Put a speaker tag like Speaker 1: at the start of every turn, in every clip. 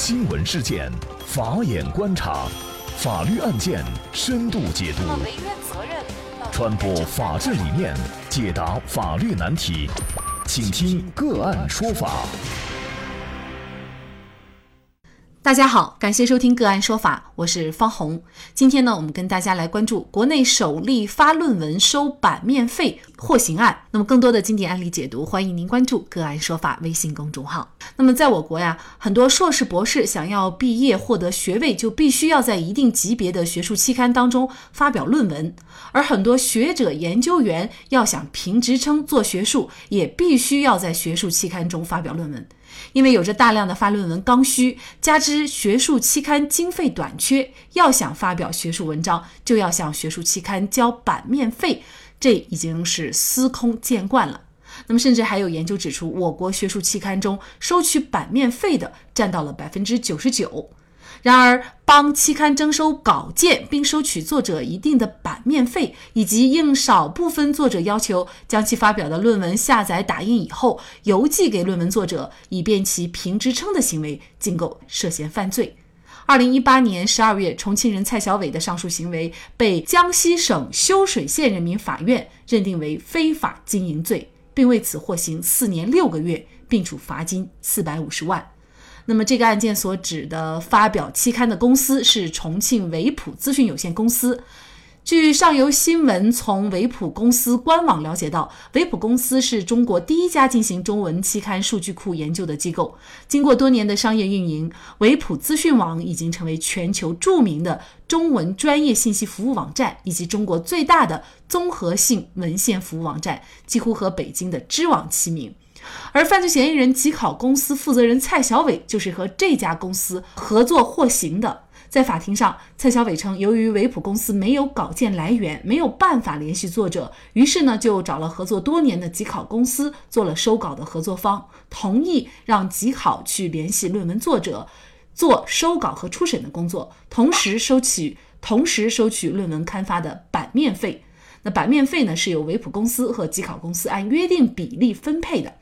Speaker 1: 新闻事件，法眼观察，法律案件深度解读，传播法治理念，解答法律难题，请听个案说法。
Speaker 2: 大家好，感谢收听个案说法，我是方红。今天呢，我们跟大家来关注国内首例发论文收版面费获刑案。那么，更多的经典案例解读，欢迎您关注个案说法微信公众号。那么，在我国呀，很多硕士、博士想要毕业获得学位，就必须要在一定级别的学术期刊当中发表论文；而很多学者、研究员要想评职称、做学术，也必须要在学术期刊中发表论文。因为有着大量的发论文刚需，加之学术期刊经费短缺，要想发表学术文章，就要向学术期刊交版面费，这已经是司空见惯了。那么，甚至还有研究指出，我国学术期刊中收取版面费的占到了百分之九十九。然而，帮期刊征收稿件并收取作者一定的版面费，以及应少部分作者要求将其发表的论文下载打印以后邮寄给论文作者，以便其评职称的行为，竟构涉嫌犯罪。二零一八年十二月，重庆人蔡小伟的上述行为被江西省修水县人民法院认定为非法经营罪，并为此获刑四年六个月，并处罚金四百五十万。那么，这个案件所指的发表期刊的公司是重庆维普资讯有限公司。据上游新闻从维普公司官网了解到，维普公司是中国第一家进行中文期刊数据库研究的机构。经过多年的商业运营，维普资讯网已经成为全球著名的中文专业信息服务网站，以及中国最大的综合性文献服务网站，几乎和北京的知网齐名。而犯罪嫌疑人吉考公司负责人蔡小伟就是和这家公司合作获刑的。在法庭上，蔡小伟称，由于维普公司没有稿件来源，没有办法联系作者，于是呢就找了合作多年的吉考公司做了收稿的合作方，同意让吉考去联系论文作者，做收稿和初审的工作，同时收取同时收取论文刊发的版面费。那版面费呢是由维普公司和吉考公司按约定比例分配的。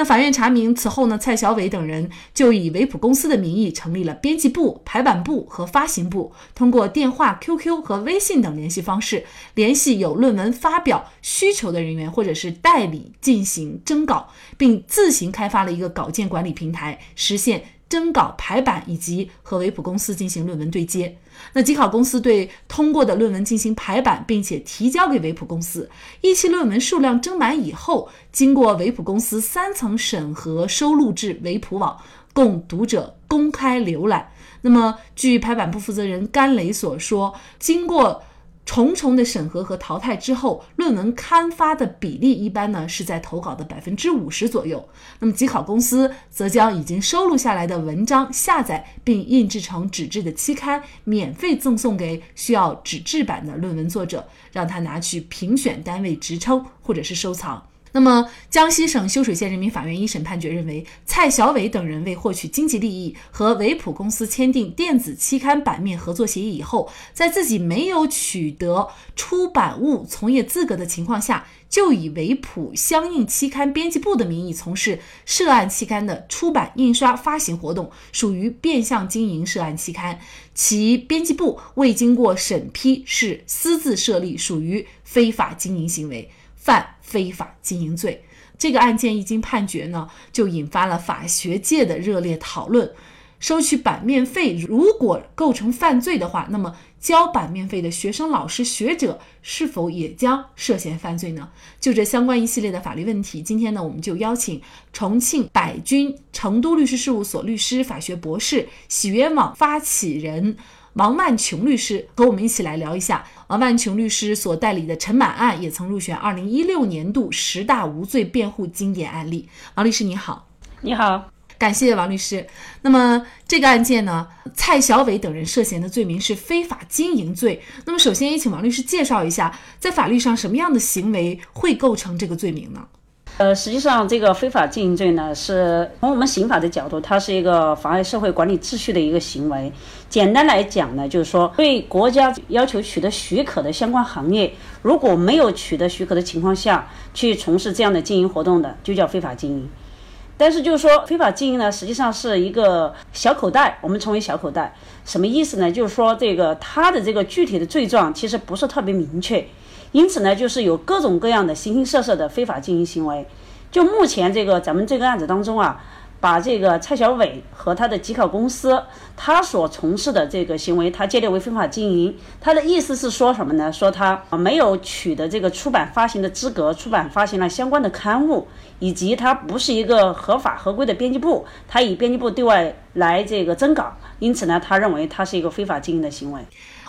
Speaker 2: 那法院查明，此后呢，蔡小伟等人就以维普公司的名义成立了编辑部、排版部和发行部，通过电话、QQ 和微信等联系方式，联系有论文发表需求的人员或者是代理进行征稿，并自行开发了一个稿件管理平台，实现。征稿、排版以及和维普公司进行论文对接。那吉考公司对通过的论文进行排版，并且提交给维普公司。一期论文数量征满以后，经过维普公司三层审核，收录至维普网，供读者公开浏览。那么，据排版部负责人甘雷所说，经过。重重的审核和淘汰之后，论文刊发的比例一般呢是在投稿的百分之五十左右。那么，吉考公司则将已经收录下来的文章下载并印制成纸质的期刊，免费赠送给需要纸质版的论文作者，让他拿去评选单位职称或者是收藏。那么，江西省修水县人民法院一审判决认为，蔡小伟等人为获取经济利益，和维普公司签订电子期刊版面合作协议以后，在自己没有取得出版物从业资格的情况下，就以维普相应期刊编辑部的名义从事涉案期刊的出版、印刷、发行活动，属于变相经营涉案期刊。其编辑部未经过审批是私自设立，属于非法经营行为。犯非法经营罪，这个案件一经判决呢，就引发了法学界的热烈讨论。收取版面费如果构成犯罪的话，那么交版面费的学生、老师、学者是否也将涉嫌犯罪呢？就这相关一系列的法律问题，今天呢，我们就邀请重庆百君成都律师事务所律师、法学博士、喜源网发起人。王万琼律师和我们一起来聊一下王万琼律师所代理的陈满案，也曾入选二零一六年度十大无罪辩护经典案例。王律师你好，
Speaker 3: 你好，
Speaker 2: 感谢王律师。那么这个案件呢，蔡小伟等人涉嫌的罪名是非法经营罪。那么首先也请王律师介绍一下，在法律上什么样的行为会构成这个罪名呢？
Speaker 3: 呃，实际上这个非法经营罪呢，是从我们刑法的角度，它是一个妨碍社会管理秩序的一个行为。简单来讲呢，就是说对国家要求取得许可的相关行业，如果没有取得许可的情况下去从事这样的经营活动的，就叫非法经营。但是就是说非法经营呢，实际上是一个小口袋，我们称为小口袋，什么意思呢？就是说这个它的这个具体的罪状其实不是特别明确，因此呢，就是有各种各样的形形色色的非法经营行为。就目前这个咱们这个案子当中啊。把这个蔡小伟和他的集考公司，他所从事的这个行为，他界定为非法经营。他的意思是说什么呢？说他没有取得这个出版发行的资格，出版发行了相关的刊物，以及他不是一个合法合规的编辑部，他以编辑部对外来这个征稿，因此呢，他认为他是一个非法经营的行为。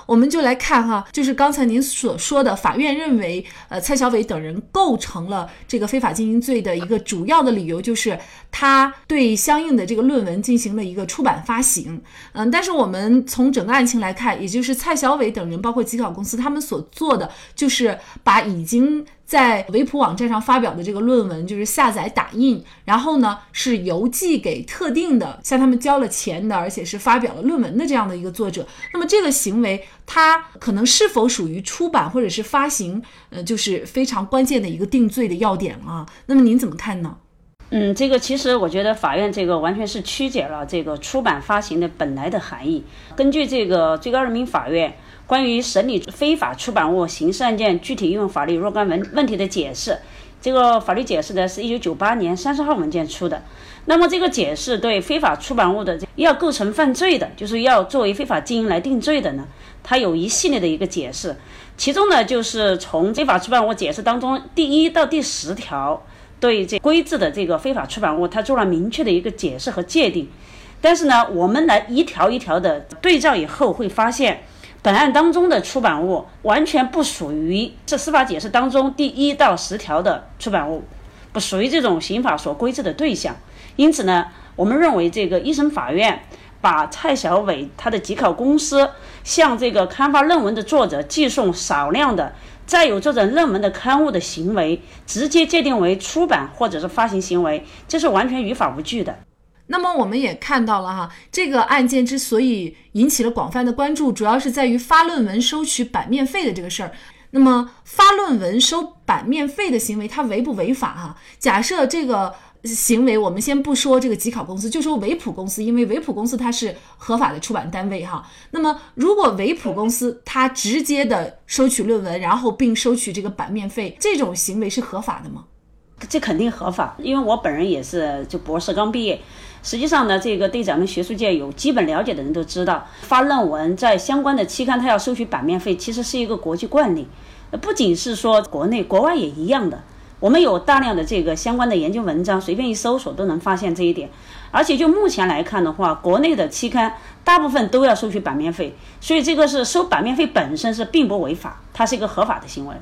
Speaker 2: 我们就来看哈，就是刚才您所说的，法院认为，呃，蔡小伟等人构成了这个非法经营罪的一个主要的理由，就是他对相应的这个论文进行了一个出版发行。嗯，但是我们从整个案情来看，也就是蔡小伟等人，包括吉考公司，他们所做的就是把已经。在维普网站上发表的这个论文，就是下载打印，然后呢是邮寄给特定的向他们交了钱的，而且是发表了论文的这样的一个作者。那么这个行为，它可能是否属于出版或者是发行，呃，就是非常关键的一个定罪的要点了。那么您怎么看呢？
Speaker 3: 嗯，这个其实我觉得法院这个完全是曲解了这个出版发行的本来的含义。根据这个最高人民法院。关于审理非法出版物刑事案件具体应用法律若干问问题的解释，这个法律解释呢是一九九八年三十号文件出的。那么这个解释对非法出版物的要构成犯罪的，就是要作为非法经营来定罪的呢，它有一系列的一个解释。其中呢，就是从非法出版物解释当中第一到第十条，对这规制的这个非法出版物，它做了明确的一个解释和界定。但是呢，我们来一条一条的对照以后，会发现。本案当中的出版物完全不属于这司法解释当中第一到十条的出版物，不属于这种刑法所规制的对象。因此呢，我们认为这个一审法院把蔡小伟他的集考公司向这个刊发论文的作者寄送少量的载有这种论文的刊物的行为，直接界定为出版或者是发行行为，这是完全于法无据的。
Speaker 2: 那么我们也看到了哈，这个案件之所以引起了广泛的关注，主要是在于发论文收取版面费的这个事儿。那么发论文收版面费的行为，它违不违法哈？假设这个行为，我们先不说这个集考公司，就说维普公司，因为维普公司它是合法的出版单位哈。那么如果维普公司它直接的收取论文，然后并收取这个版面费，这种行为是合法的吗？
Speaker 3: 这肯定合法，因为我本人也是就博士刚毕业。实际上呢，这个对咱们学术界有基本了解的人都知道，发论文在相关的期刊，它要收取版面费，其实是一个国际惯例。不仅是说国内，国外也一样的。我们有大量的这个相关的研究文章，随便一搜索都能发现这一点。而且就目前来看的话，国内的期刊大部分都要收取版面费，所以这个是收版面费本身是并不违法，它是一个合法的行为。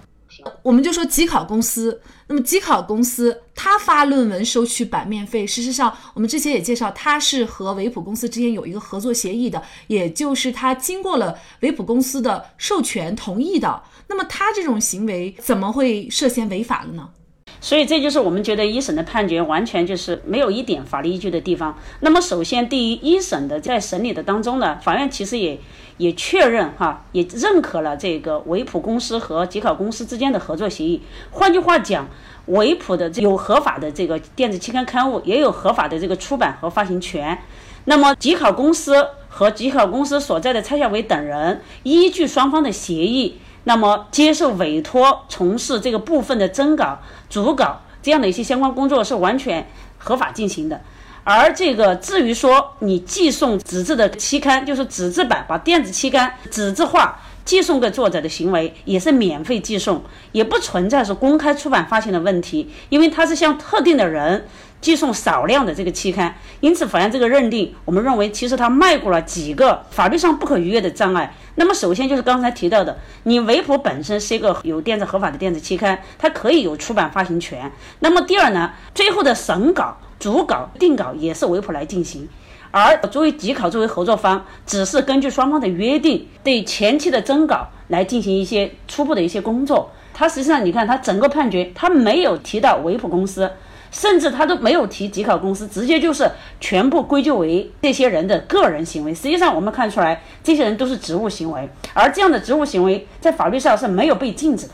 Speaker 2: 我们就说集考公司，那么集考公司他发论文收取版面费，事实上我们之前也介绍，他是和维普公司之间有一个合作协议的，也就是他经过了维普公司的授权同意的。那么他这种行为怎么会涉嫌违法了呢？
Speaker 3: 所以这就是我们觉得一审的判决完全就是没有一点法律依据的地方。那么首先，第一，一审的在审理的当中呢，法院其实也也确认哈，也认可了这个维普公司和吉考公司之间的合作协议。换句话讲，维普的有合法的这个电子期刊刊物，也有合法的这个出版和发行权。那么吉考公司和吉考公司所在的蔡小伟等人，依据双方的协议。那么，接受委托从事这个部分的征稿、主稿这样的一些相关工作是完全合法进行的。而这个至于说你寄送纸质的期刊，就是纸质版，把电子期刊纸质化寄送给作者的行为，也是免费寄送，也不存在是公开出版发行的问题，因为它是向特定的人。寄送少量的这个期刊，因此法院这个认定，我们认为其实他迈过了几个法律上不可逾越的障碍。那么首先就是刚才提到的，你维普本身是一个有电子合法的电子期刊，它可以有出版发行权。那么第二呢，最后的审稿、主稿、定稿也是维普来进行，而作为集考作为合作方，只是根据双方的约定，对前期的征稿来进行一些初步的一些工作。他实际上你看他整个判决，他没有提到维普公司。甚至他都没有提集考公司，直接就是全部归咎为这些人的个人行为。实际上，我们看出来，这些人都是职务行为，而这样的职务行为在法律上是没有被禁止的。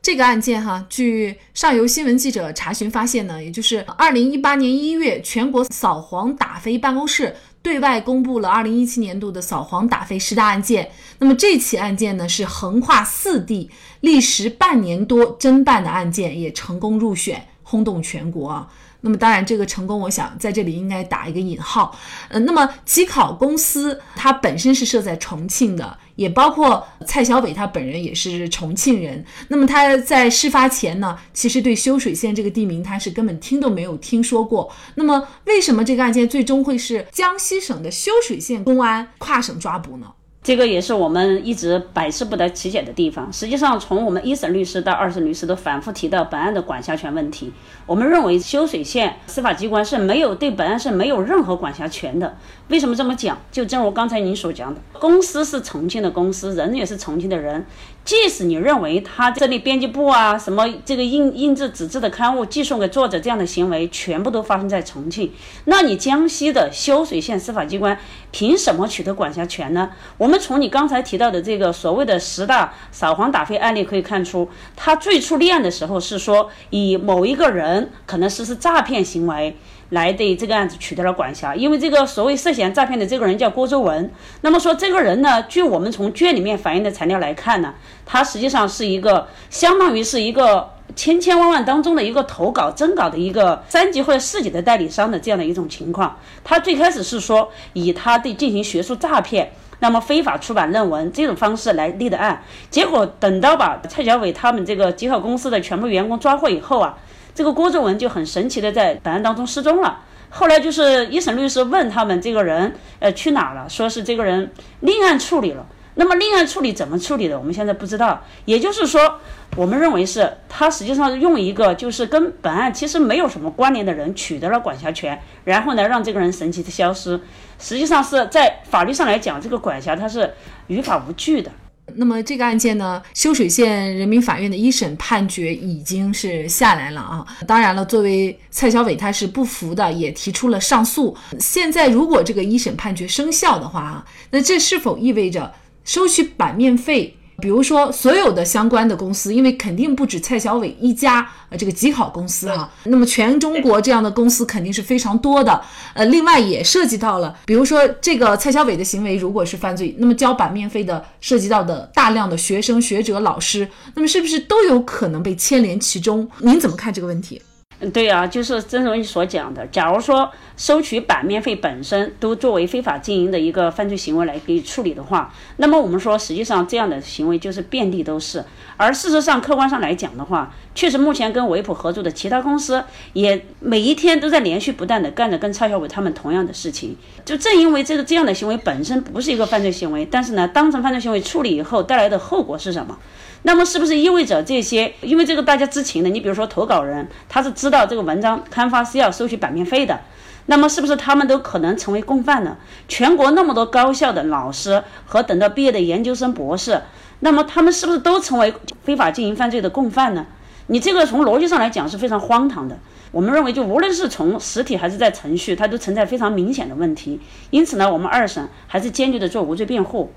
Speaker 2: 这个案件哈，据上游新闻记者查询发现呢，也就是二零一八年一月，全国扫黄打非办公室对外公布了二零一七年度的扫黄打非十大案件。那么这起案件呢，是横跨四地，历时半年多侦办的案件，也成功入选，轰动全国啊。那么当然，这个成功，我想在这里应该打一个引号。呃，那么吉考公司它本身是设在重庆的，也包括蔡小伟他本人也是重庆人。那么他在事发前呢，其实对修水县这个地名他是根本听都没有听说过。那么为什么这个案件最终会是江西省的修水县公安跨省抓捕呢？
Speaker 3: 这个也是我们一直百思不得其解的地方。实际上，从我们一审律师到二审律师都反复提到本案的管辖权问题。我们认为修水县司法机关是没有对本案是没有任何管辖权的。为什么这么讲？就正如刚才您所讲的，公司是重庆的公司，人也是重庆的人。即使你认为他这里编辑部啊，什么这个印印制纸质的刊物寄送给作者这样的行为，全部都发生在重庆，那你江西的修水县司法机关凭什么取得管辖权呢？我们们从你刚才提到的这个所谓的十大扫黄打非案例可以看出，他最初立案的时候是说以某一个人可能实施诈骗行为。来对这个案子取得了管辖，因为这个所谓涉嫌诈骗的这个人叫郭周文。那么说这个人呢，据我们从卷里面反映的材料来看呢，他实际上是一个相当于是一个千千万万当中的一个投稿征稿的一个三级或者四级的代理商的这样的一种情况。他最开始是说以他对进行学术诈骗，那么非法出版论文这种方式来立的案，结果等到把蔡小伟他们这个吉考公司的全部员工抓获以后啊。这个郭正文就很神奇的在本案当中失踪了。后来就是一审律师问他们这个人，呃，去哪了？说是这个人另案处理了。那么另案处理怎么处理的？我们现在不知道。也就是说，我们认为是他实际上用一个就是跟本案其实没有什么关联的人取得了管辖权，然后呢让这个人神奇的消失。实际上是在法律上来讲，这个管辖它是于法无据的。
Speaker 2: 那么这个案件呢，修水县人民法院的一审判决已经是下来了啊。当然了，作为蔡小伟他是不服的，也提出了上诉。现在如果这个一审判决生效的话啊，那这是否意味着收取版面费？比如说，所有的相关的公司，因为肯定不止蔡小伟一家，呃，这个吉考公司啊，那么全中国这样的公司肯定是非常多的。呃，另外也涉及到了，比如说这个蔡小伟的行为如果是犯罪，那么交版面费的涉及到的大量的学生、学者、老师，那么是不是都有可能被牵连其中？您怎么看这个问题？
Speaker 3: 对啊，就是正如你所讲的，假如说收取版面费本身都作为非法经营的一个犯罪行为来给处理的话，那么我们说，实际上这样的行为就是遍地都是。而事实上，客观上来讲的话，确实目前跟维普合作的其他公司也每一天都在连续不断的干着跟蔡小伟他们同样的事情。就正因为这个这样的行为本身不是一个犯罪行为，但是呢，当成犯罪行为处理以后带来的后果是什么？那么是不是意味着这些？因为这个大家知情的，你比如说投稿人，他是知道这个文章刊发是要收取版面费的，那么是不是他们都可能成为共犯呢？全国那么多高校的老师和等到毕业的研究生、博士，那么他们是不是都成为非法经营犯罪的共犯呢？你这个从逻辑上来讲是非常荒唐的。我们认为，就无论是从实体还是在程序，它都存在非常明显的问题。因此呢，我们二审还是坚决的做无罪辩护。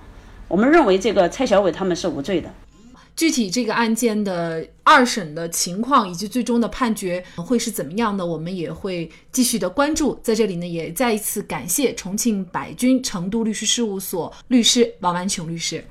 Speaker 3: 我们认为这个蔡小伟他们是无罪的。
Speaker 2: 具体这个案件的二审的情况以及最终的判决会是怎么样的，我们也会继续的关注。在这里呢，也再一次感谢重庆百君成都律师事务所律师王万琼律师。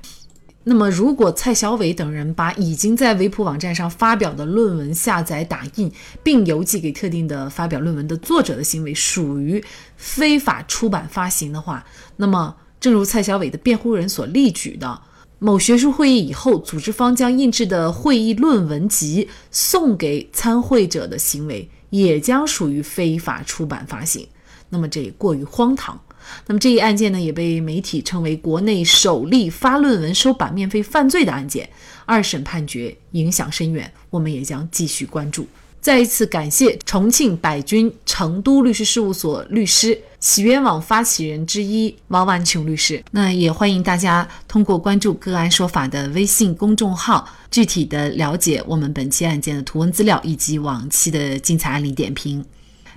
Speaker 2: 那么，如果蔡小伟等人把已经在维普网站上发表的论文下载打印，并邮寄给特定的发表论文的作者的行为属于非法出版发行的话，那么正如蔡小伟的辩护人所例举的。某学术会议以后，组织方将印制的会议论文集送给参会者的行为，也将属于非法出版发行。那么这也过于荒唐。那么这一案件呢，也被媒体称为国内首例发论文收版面费犯罪的案件。二审判决影响深远，我们也将继续关注。再一次感谢重庆百君成都律师事务所律师、起冤网发起人之一王万琼律师。那也欢迎大家通过关注“个案说法”的微信公众号，具体的了解我们本期案件的图文资料以及往期的精彩案例点评。